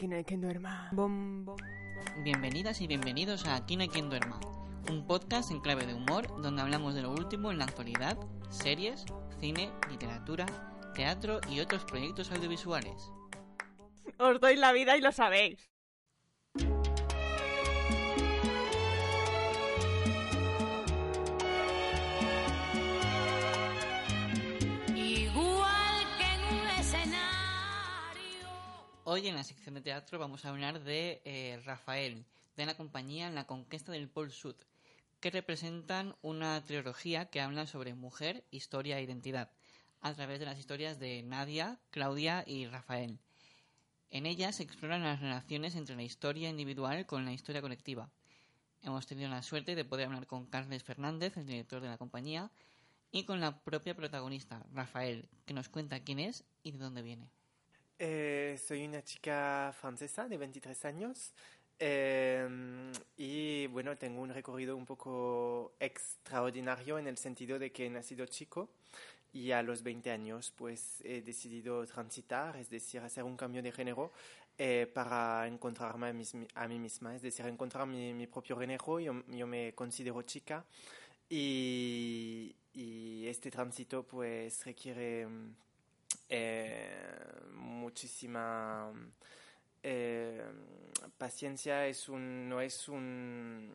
Aquí no hay quien duerma. Bom, bom, bom. Bienvenidas y bienvenidos a Aquí no hay quien duerma, un podcast en clave de humor donde hablamos de lo último en la actualidad, series, cine, literatura, teatro y otros proyectos audiovisuales. Os doy la vida y lo sabéis. Hoy en la sección de teatro vamos a hablar de eh, Rafael, de la compañía En la conquista del Pol Sud, que representan una trilogía que habla sobre mujer, historia e identidad, a través de las historias de Nadia, Claudia y Rafael. En ellas se exploran las relaciones entre la historia individual con la historia colectiva. Hemos tenido la suerte de poder hablar con Carles Fernández, el director de la compañía, y con la propia protagonista, Rafael, que nos cuenta quién es y de dónde viene. Eh, soy una chica francesa de 23 años eh, y bueno, tengo un recorrido un poco extraordinario en el sentido de que he nacido chico y a los 20 años pues he decidido transitar, es decir, hacer un cambio de género eh, para encontrarme a, mis- a mí misma, es decir, encontrar mi, mi propio género, yo, yo me considero chica y, y este tránsito pues requiere eh, muchísima eh, paciencia es un, no es un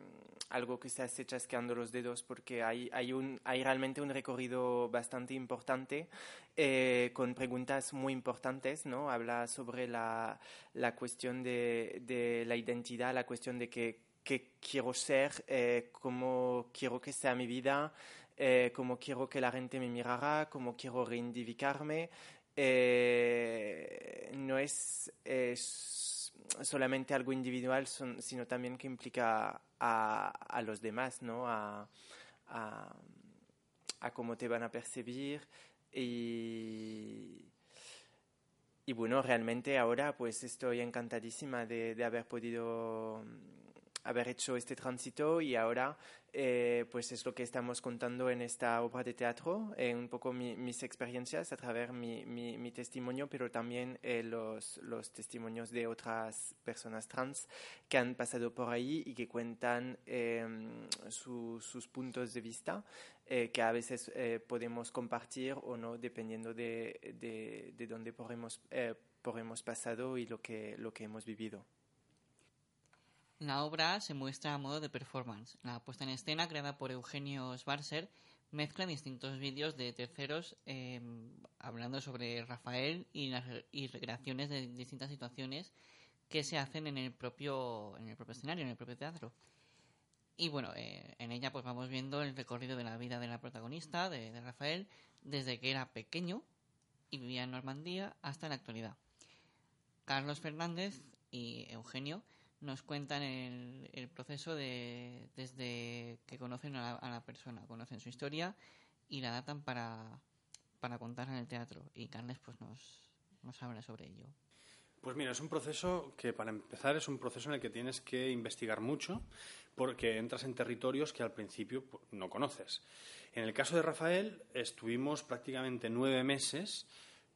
algo que se hace chasqueando los dedos porque hay, hay, un, hay realmente un recorrido bastante importante eh, con preguntas muy importantes, ¿no? Habla sobre la, la cuestión de, la identidad, la cuestión de que, qué quiero ser, eh, cómo quiero que sea mi vida, cómo quiero que la gente me mirara, cómo quiero reivindicarme. Eh, no es, es solamente algo individual, son- sino también que implica a, a los demás, ¿no? A, a, a cómo te van a percibir y, y bueno, realmente ahora pues estoy encantadísima de, de haber podido haber hecho este tránsito y ahora eh, pues es lo que estamos contando en esta obra de teatro, eh, un poco mi- mis experiencias a través mi, mi, mi testimonio, pero también eh, los, los testimonios de otras personas trans que han pasado por ahí y que cuentan eh, su- sus puntos de vista eh, que a veces podemos compartir o no dependiendo de, de, de dónde por hemos, por hemos pasado y lo que, lo que hemos vivido. La obra se muestra a modo de performance. La puesta en escena, creada por Eugenio Schwarzer, mezcla distintos vídeos de terceros eh, hablando sobre Rafael y las y recreaciones de distintas situaciones que se hacen en el propio, en el propio escenario, en el propio teatro. Y bueno, eh, en ella pues vamos viendo el recorrido de la vida de la protagonista, de, de Rafael, desde que era pequeño y vivía en Normandía hasta la actualidad. Carlos Fernández y Eugenio nos cuentan el, proceso de desde que conocen a la, a la persona, conocen su historia y la datan para, para en el teatro. Y Carles pues nos, nos habla sobre ello. Pues mira, es un proceso que para empezar es un proceso en el que tienes que investigar mucho porque entras en territorios que al principio pues, no conoces. En el caso de Rafael estuvimos prácticamente nueve meses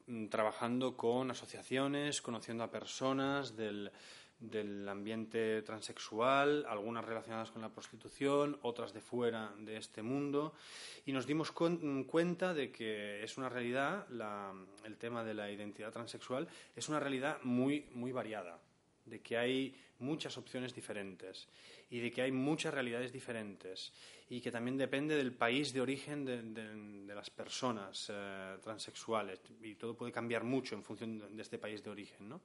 mm, trabajando con asociaciones, conociendo a personas del, del ambiente transexual, algunas relacionadas con la prostitución, otras de fuera de este mundo, y nos dimos cuen- cuenta de que es una realidad, la- el tema de la identidad transexual, es una realidad muy, muy variada, de que hay muchas opciones diferentes y de que hay muchas realidades diferentes y que también depende del país de origen de, las personas eh, transexuales y todo puede cambiar mucho en función de, este país de origen. ¿no?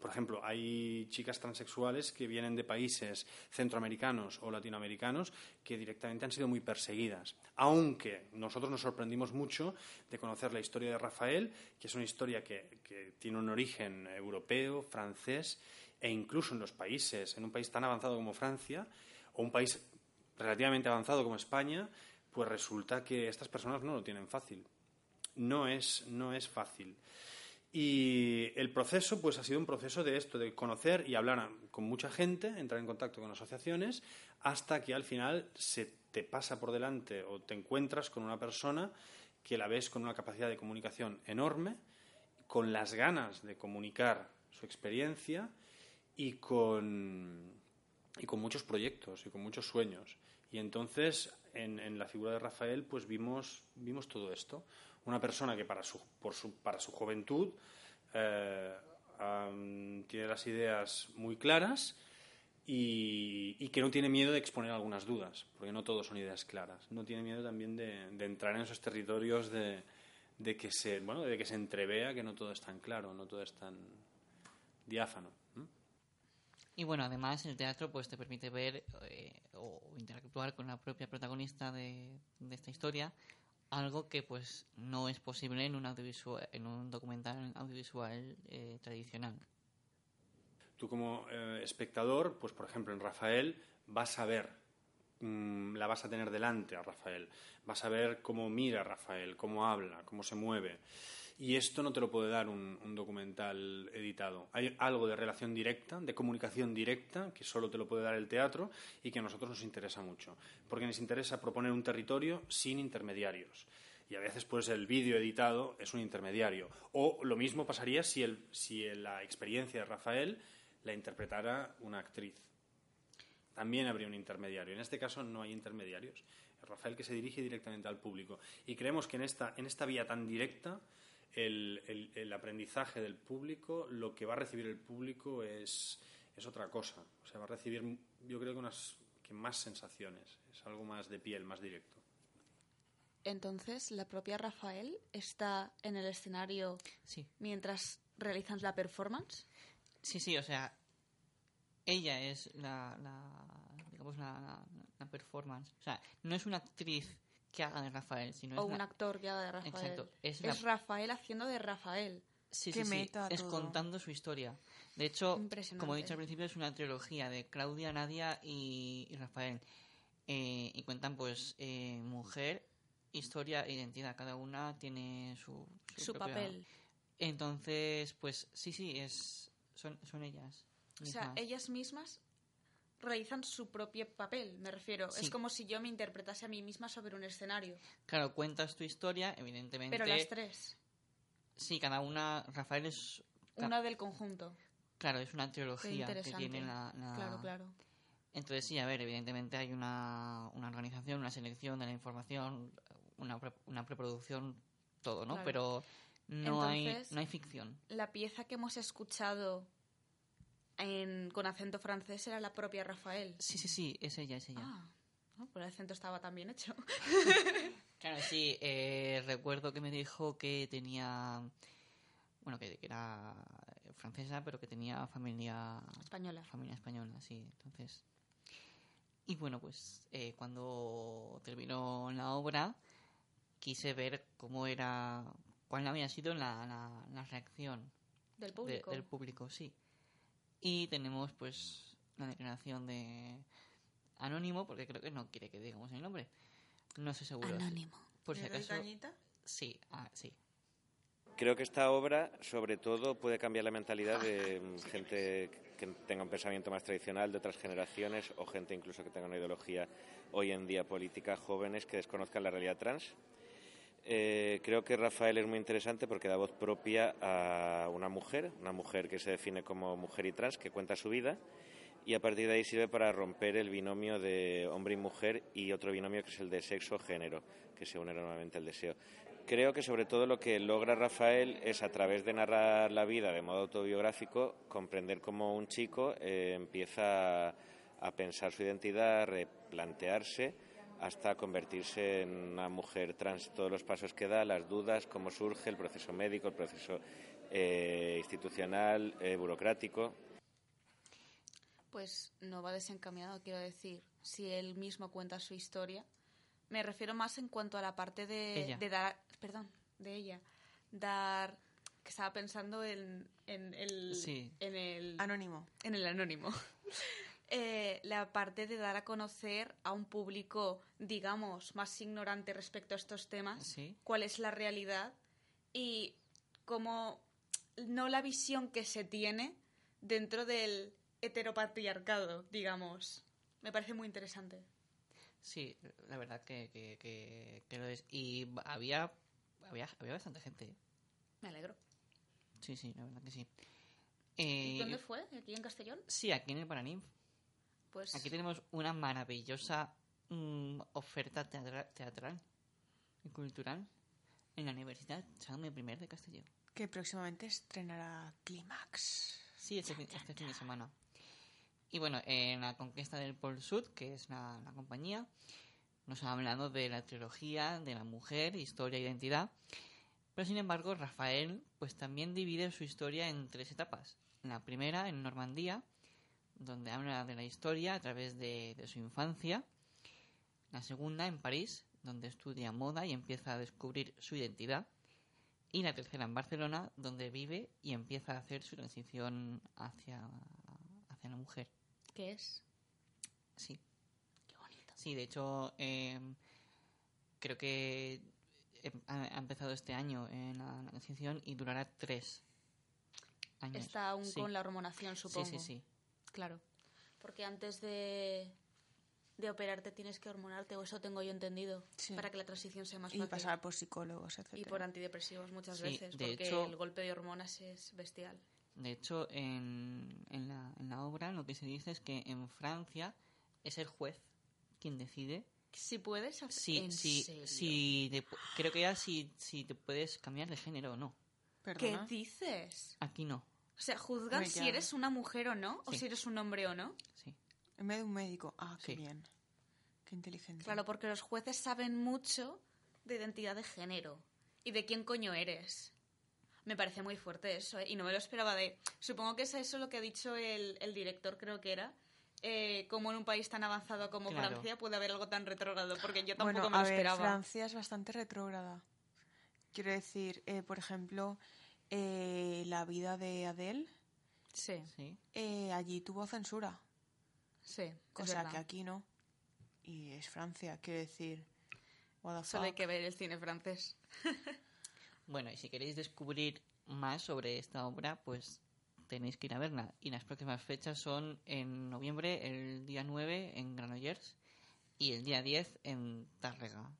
Por ejemplo, hay chicas transexuales que vienen de países centroamericanos o latinoamericanos que directamente han sido muy perseguidas. Aunque nosotros nos sorprendimos mucho de conocer la historia de Rafael, que es una historia que tiene un origen europeo, francés, E incluso en los países, en un país tan avanzado como Francia, o un país relativamente avanzado como España, pues resulta que estas personas no lo tienen fácil. No es, no es fácil. Y el proceso, pues ha sido un proceso de esto, de conocer y hablar con mucha gente, entrar en contacto con asociaciones, hasta que al final se te pasa por delante o te encuentras con una persona que la ves con una capacidad de comunicación enorme, con las ganas de comunicar su experiencia y con, y con muchos proyectos y con muchos sueños. Y entonces, en, la figura de Rafael, pues vimos, vimos todo esto una persona que para su, por su, para su juventud eh, tiene las ideas muy claras y, que no tiene miedo de exponer algunas dudas, porque no todos son ideas claras. No tiene miedo también de, de entrar en esos territorios de, de que se bueno de que se entrevea que no todo es tan claro, no todo es tan diáfano. Y bueno, además el teatro pues te permite ver eh, o interactuar con la propia protagonista de, esta historia, algo que pues no es posible en un audiovisual, en un documental audiovisual eh, tradicional. Tú como eh, espectador, pues por ejemplo en Rafael vas a ver, mm, la vas a tener delante a Rafael, vas a ver cómo mira Rafael, cómo habla, cómo se mueve. Y esto no te lo puede dar un, documental editado. Hay algo de relación directa, de comunicación directa, que solo te lo puede dar el teatro y que a nosotros nos interesa mucho. Porque nos interesa proponer un territorio sin intermediarios. Y a veces, pues, el vídeo editado es un intermediario. O lo mismo pasaría si, la experiencia de Rafael la interpretara una actriz. También habría un intermediario. En este caso no hay intermediarios. Rafael que se dirige directamente al público. Y creemos que en esta, en esta vía tan directa, el, el- el aprendizaje del público, lo que va a recibir el público es, es otra cosa. O sea, va a recibir, yo creo que, unas, que más sensaciones. Es algo más de piel, más directo. Entonces, la propia Rafael está en el escenario Sí, mientras realizan la performance. sí, sí, o sea, ella es la, la digamos, la, la- la performance. O sea, no es una actriz que haga de Rafael, sino o es un actor que haga de Rafael. Exacto, es Es, la- Rafael haciendo de Rafael. Sí, Qué sí, sí, meta es contando su historia. De hecho, como he dicho al principio, es una trilogía de Claudia, Nadia y, y Rafael. Eh, y cuentan, pues, eh, mujer, historia e identidad. Cada una tiene su, Su propia- papel. Entonces, pues, sí, sí, es son, son ellas. O sea, ellas mismas realizan su propio papel, me refiero. Sí. Es como si yo me interpretase a mí misma sobre un escenario. Claro, cuentas tu historia, evidentemente. Pero las tres. Sí, cada una. Rafael es. Una del conjunto. Claro, es una Qué trilogía que tiene la. la- Claro, claro. Entonces, sí, a ver, evidentemente hay una, una organización, una selección de la información, una, pre- una preproducción, todo, ¿no? Claro. Pero no, hay, no hay ficción. La pieza que hemos escuchado en- con acento francés era la propia Rafael. Sí, sí, sí, es ella, es ella. Ah, no, pero el acento estaba tan bien hecho. Claro, sí, eh, recuerdo que me dijo que tenía. Bueno, que, que era francesa, pero que tenía familia. Española. Familia española, sí, entonces. Y bueno, pues eh, cuando terminó la obra, quise ver cómo era. cuál había sido la, la, la reacción Del de- público. del público, sí. Y tenemos pues la declaración de Anónimo, porque creo que no quiere que digamos el nombre. No sé seguro. Anónimo. Por si ¿Le doy acaso. Sí, ah, sí. Creo que esta obra, sobre todo, puede cambiar la mentalidad de mm, gente que tenga un pensamiento más tradicional de otras generaciones o gente incluso que tenga una ideología hoy en día política, jóvenes que desconozcan la realidad trans. Eh, creo que Rafael es muy interesante porque da voz propia a una mujer, una mujer que se define como mujer y trans, que cuenta su vida y a partir de ahí sirve para romper el binomio de hombre y mujer y otro binomio que es el de sexo-género, que se une normalmente al deseo. Creo que sobre todo lo que logra Rafael es a través de narrar la vida de modo autobiográfico comprender cómo un chico eh, empieza a pensar su identidad, a replantearse hasta convertirse en una mujer trans, todos los pasos que da, las dudas, cómo surge el proceso médico, el proceso eh, institucional, eh, burocrático. Pues no va desencaminado, quiero decir. Si él mismo cuenta su historia. Me refiero más en cuanto a la parte de, dar. Perdón, de ella. Dar que estaba pensando en, en el, Sí. en el Anónimo. en el anónimo. Eh, la parte de dar a conocer a un público, digamos, más ignorante respecto a estos temas, Sí. cuál es la realidad y cómo no la visión que se tiene dentro del heteropatriarcado, digamos. Me parece muy interesante. Sí, la verdad que, que, que, que lo es. Y había, había, había bastante gente. Me alegro. Sí, sí, la verdad que sí. ¿Y Eh, dónde fue? ¿Aquí en Castellón? Sí, aquí en el Paraninf. Pues Aquí tenemos una maravillosa mm, oferta teatra- teatral y cultural en la Universidad Jaume I de Castellón. Que próximamente estrenará Clímax. Sí, este, fin, este fin de semana. Y bueno, en la conquista del Pol Sud, que es la, la compañía, nos ha hablado de la trilogía, de la mujer, historia e identidad. Pero sin embargo, Rafael pues también divide su historia en tres etapas. La primera, en Normandía, donde habla de la historia a través de, de su infancia. La segunda, en París, donde estudia moda y empieza a descubrir su identidad. Y la tercera, en Barcelona, donde vive y empieza a hacer su transición hacia, hacia la mujer. ¿qué es? Sí. Sí, de hecho, eh, creo que eh, ha, empezado este año en la, la transición y durará tres años. Está aún Sí. con la hormonación, supongo. Sí, sí, sí. Claro. Porque antes de, de operarte tienes que hormonarte, o eso tengo yo entendido, Sí. para que la transición sea más Y fácil. pasar por psicólogos, etc. Y por antidepresivos muchas Sí, veces, de porque hecho- el golpe de hormonas es bestial. De hecho, en, en, la, en la obra lo que se dice es que en Francia es el juez quien decide Si puedes hacer... creo que ya si, si te puedes cambiar de género o no. ¿Qué dices? Aquí no. O sea, juzgan si eres una mujer o no, o si eres un hombre o no. Sí. En vez de un médico. Ah, qué Sí. bien. Qué inteligente. Claro, porque los jueces saben mucho de identidad de género y de quién coño eres. Me parece muy fuerte eso, ¿eh? y no me lo esperaba de... Supongo que es eso lo que ha dicho el, el director, creo que era. Eh, como en un país tan avanzado como Claro. Francia puede haber algo tan retrógrado, porque yo tampoco bueno, me a lo ver, esperaba. Francia es bastante retrógrada. Quiero decir, eh, por ejemplo, eh, la vida de Adele, Sí, Sí. eh, allí tuvo censura. sí, Cosa que aquí no. Y es Francia, quiero decir. What the Solo hay que ver el cine francés. Bueno, y si queréis descubrir más sobre esta obra, pues tenéis que ir a verla. Y las próximas fechas son en noviembre, el día 9 en Granollers y el día 10 en Tárrega.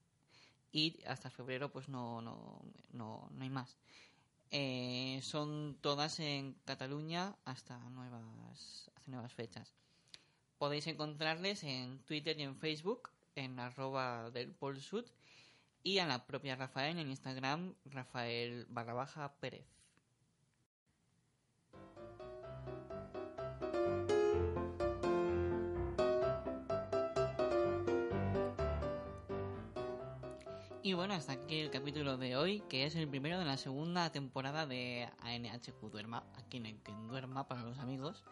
Y hasta febrero pues no, no, no, no hay más. Eh, son todas en Cataluña hasta nuevas, hasta nuevas fechas. Podéis encontrarles en Twitter y en Facebook en arroba del Pol Sud y a la propia Rafael en Instagram, Rafael barra baja Pérez. Y bueno, hasta aquí el capítulo de hoy, que es el primero de la segunda temporada de ANHQ Duerma, aquí en el que duerma para los amigos.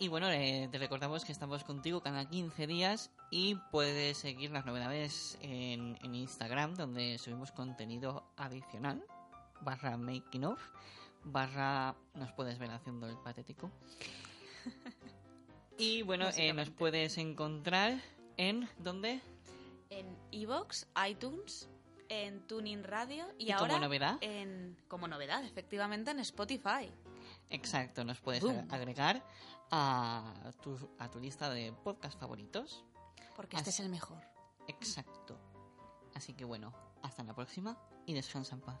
Y bueno, eh, te recordamos que estamos contigo cada 15 días y puedes seguir las novedades en, en Instagram, donde subimos contenido adicional, barra making of, barra nos puedes ver haciendo el patético. Y bueno, eh, nos puedes encontrar en, ¿dónde? En Evox, iTunes, en Tuning Radio y, ¿Y como ahora novedad? en como novedad, efectivamente en Spotify. Exacto, nos puedes agregar a tu, a tu lista de podcast favoritos. Porque este es el mejor. Exacto. Así que bueno, hasta la próxima y descansa en paz.